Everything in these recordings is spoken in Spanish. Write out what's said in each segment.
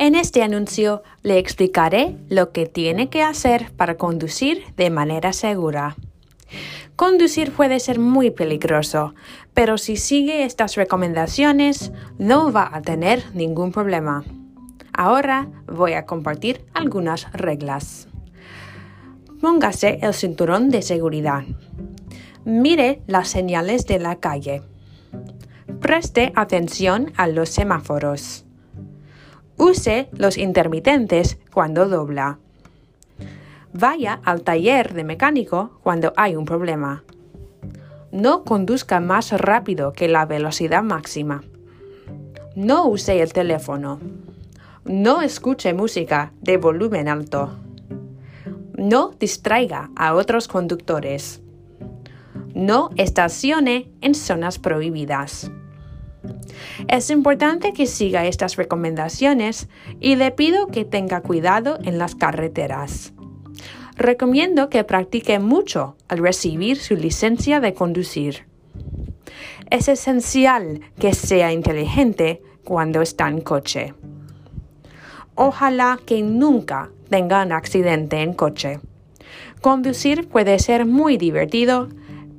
En este anuncio le explicaré lo que tiene que hacer para conducir de manera segura. Conducir puede ser muy peligroso, pero si sigue estas recomendaciones no va a tener ningún problema. Ahora voy a compartir algunas reglas. Póngase el cinturón de seguridad. Mire las señales de la calle. Preste atención a los semáforos. Use los intermitentes cuando dobla. Vaya al taller de mecánico cuando hay un problema. No conduzca más rápido que la velocidad máxima. No use el teléfono. No escuche música de volumen alto. No distraiga a otros conductores. No estacione en zonas prohibidas. Es importante que siga estas recomendaciones y le pido que tenga cuidado en las carreteras. Recomiendo que practique mucho al recibir su licencia de conducir. Es esencial que sea inteligente cuando está en coche. Ojalá que nunca tenga un accidente en coche. Conducir puede ser muy divertido,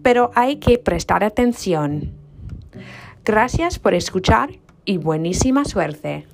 pero hay que prestar atención. Gracias por escuchar y buenísima suerte.